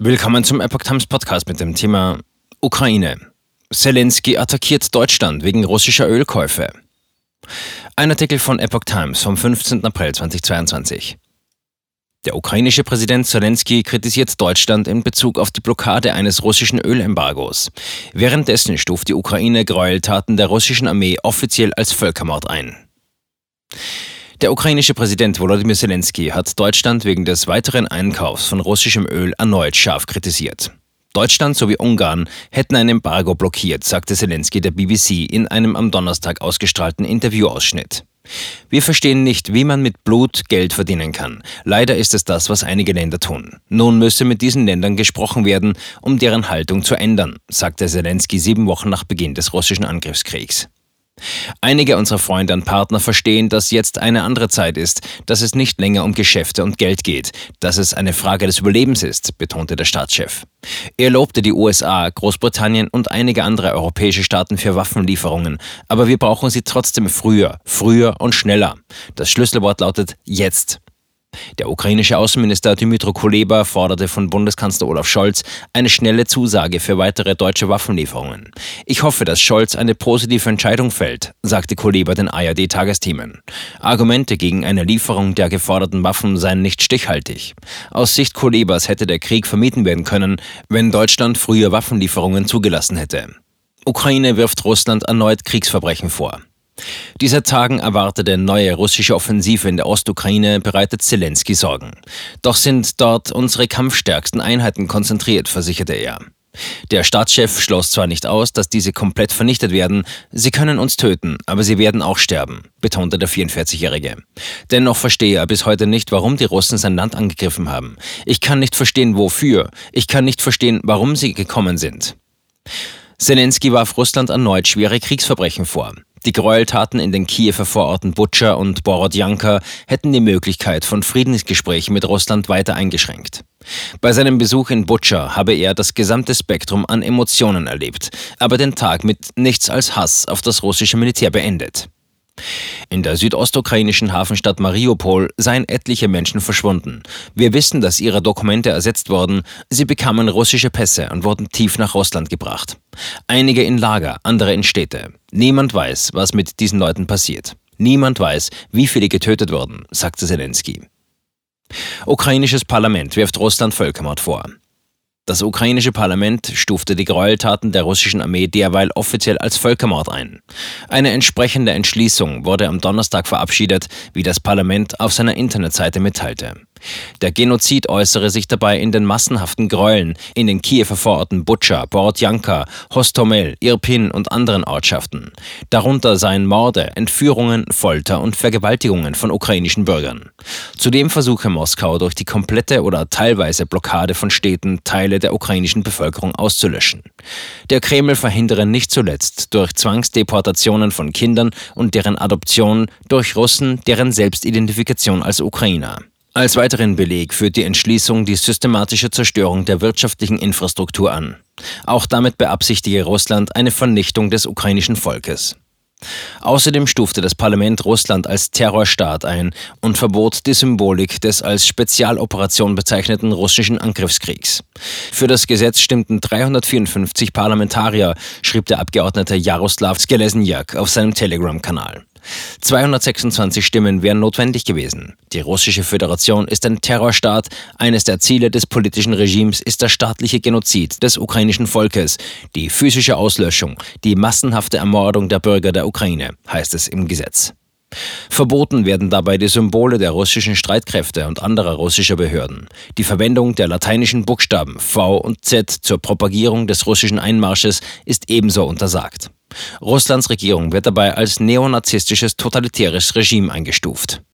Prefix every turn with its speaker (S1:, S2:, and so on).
S1: Willkommen zum Epoch Times Podcast mit dem Thema Ukraine. Zelensky attackiert Deutschland wegen russischer Ölkäufe. Ein Artikel von Epoch Times vom 15. April 2022. Der ukrainische Präsident Zelensky kritisiert Deutschland in Bezug auf die Blockade eines russischen Ölembargos. Währenddessen stuft die Ukraine Gräueltaten der russischen Armee offiziell als Völkermord ein. Der ukrainische Präsident Volodymyr Zelensky hat Deutschland wegen des weiteren Einkaufs von russischem Öl erneut scharf kritisiert. Deutschland sowie Ungarn hätten ein Embargo blockiert, sagte Zelensky der BBC in einem am Donnerstag ausgestrahlten Interviewausschnitt. Wir verstehen nicht, wie man mit Blut Geld verdienen kann. Leider ist es das, was einige Länder tun. Nun müsse mit diesen Ländern gesprochen werden, um deren Haltung zu ändern, sagte Zelensky sieben Wochen nach Beginn des russischen Angriffskriegs. Einige unserer Freunde und Partner verstehen, dass jetzt eine andere Zeit ist, dass es nicht länger um Geschäfte und Geld geht, dass es eine Frage des Überlebens ist, betonte der Staatschef. Er lobte die USA, Großbritannien und einige andere europäische Staaten für Waffenlieferungen, aber wir brauchen sie trotzdem früher, früher und schneller. Das Schlüsselwort lautet jetzt. Der ukrainische Außenminister Dmytro Kuleba forderte von Bundeskanzler Olaf Scholz eine schnelle Zusage für weitere deutsche Waffenlieferungen. Ich hoffe, dass Scholz eine positive Entscheidung fällt, sagte Kuleba den ARD-Tagesthemen. Argumente gegen eine Lieferung der geforderten Waffen seien nicht stichhaltig. Aus Sicht Kulebas hätte der Krieg vermieden werden können, wenn Deutschland früher Waffenlieferungen zugelassen hätte. Ukraine wirft Russland erneut Kriegsverbrechen vor. Dieser Tagen erwartete neue russische Offensive in der Ostukraine bereitet Zelensky Sorgen. Doch sind dort unsere kampfstärksten Einheiten konzentriert, versicherte er. Der Staatschef schloss zwar nicht aus, dass diese komplett vernichtet werden, sie können uns töten, aber sie werden auch sterben, betonte der 44-Jährige. Dennoch verstehe er bis heute nicht, warum die Russen sein Land angegriffen haben. Ich kann nicht verstehen, wofür. Ich kann nicht verstehen, warum sie gekommen sind. Zelensky warf Russland erneut schwere Kriegsverbrechen vor. Die Gräueltaten in den Kiewer Vororten Butscha und Borodjanka hätten die Möglichkeit von Friedensgesprächen mit Russland weiter eingeschränkt. Bei seinem Besuch in Butscha habe er das gesamte Spektrum an Emotionen erlebt, aber den Tag mit nichts als Hass auf das russische Militär beendet. In der südostukrainischen Hafenstadt Mariupol seien etliche Menschen verschwunden. Wir wissen, dass ihre Dokumente ersetzt wurden. Sie bekamen russische Pässe und wurden tief nach Russland gebracht. Einige in Lager, andere in Städte. Niemand weiß, was mit diesen Leuten passiert. Niemand weiß, wie viele getötet wurden, sagte Zelensky. Ukrainisches Parlament wirft Russland Völkermord vor. Das ukrainische Parlament stufte die Gräueltaten der russischen Armee derweil offiziell als Völkermord ein. Eine entsprechende Entschließung wurde am Donnerstag verabschiedet, wie das Parlament auf seiner Internetseite mitteilte. Der Genozid äußere sich dabei in den massenhaften Gräueln in den Kiewer Vororten Butscha, Borodjanka, Hostomel, Irpin und anderen Ortschaften. Darunter seien Morde, Entführungen, Folter und Vergewaltigungen von ukrainischen Bürgern. Zudem versuche Moskau durch die komplette oder teilweise Blockade von Städten Teile der ukrainischen Bevölkerung auszulöschen. Der Kreml verhindere nicht zuletzt durch Zwangsdeportationen von Kindern und deren Adoption durch Russen, deren Selbstidentifikation als Ukrainer. Als weiteren Beleg führt die Entschließung die systematische Zerstörung der wirtschaftlichen Infrastruktur an. Auch damit beabsichtige Russland eine Vernichtung des ukrainischen Volkes. Außerdem stufte das Parlament Russland als Terrorstaat ein und verbot die Symbolik des als Spezialoperation bezeichneten russischen Angriffskriegs. Für das Gesetz stimmten 354 Parlamentarier, schrieb der Abgeordnete Jaroslav Skelesniak auf seinem Telegram-Kanal. 226 Stimmen wären notwendig gewesen. Die russische Föderation ist ein Terrorstaat. Eines der Ziele des politischen Regimes ist der staatliche Genozid des ukrainischen Volkes, die physische Auslöschung, die massenhafte Ermordung der Bürger der Ukraine, heißt es im Gesetz. Verboten werden dabei die Symbole der russischen Streitkräfte und anderer russischer Behörden. Die Verwendung der lateinischen Buchstaben V und Z zur Propagierung des russischen Einmarsches ist ebenso untersagt. Russlands Regierung wird dabei als neonazistisches totalitäres Regime eingestuft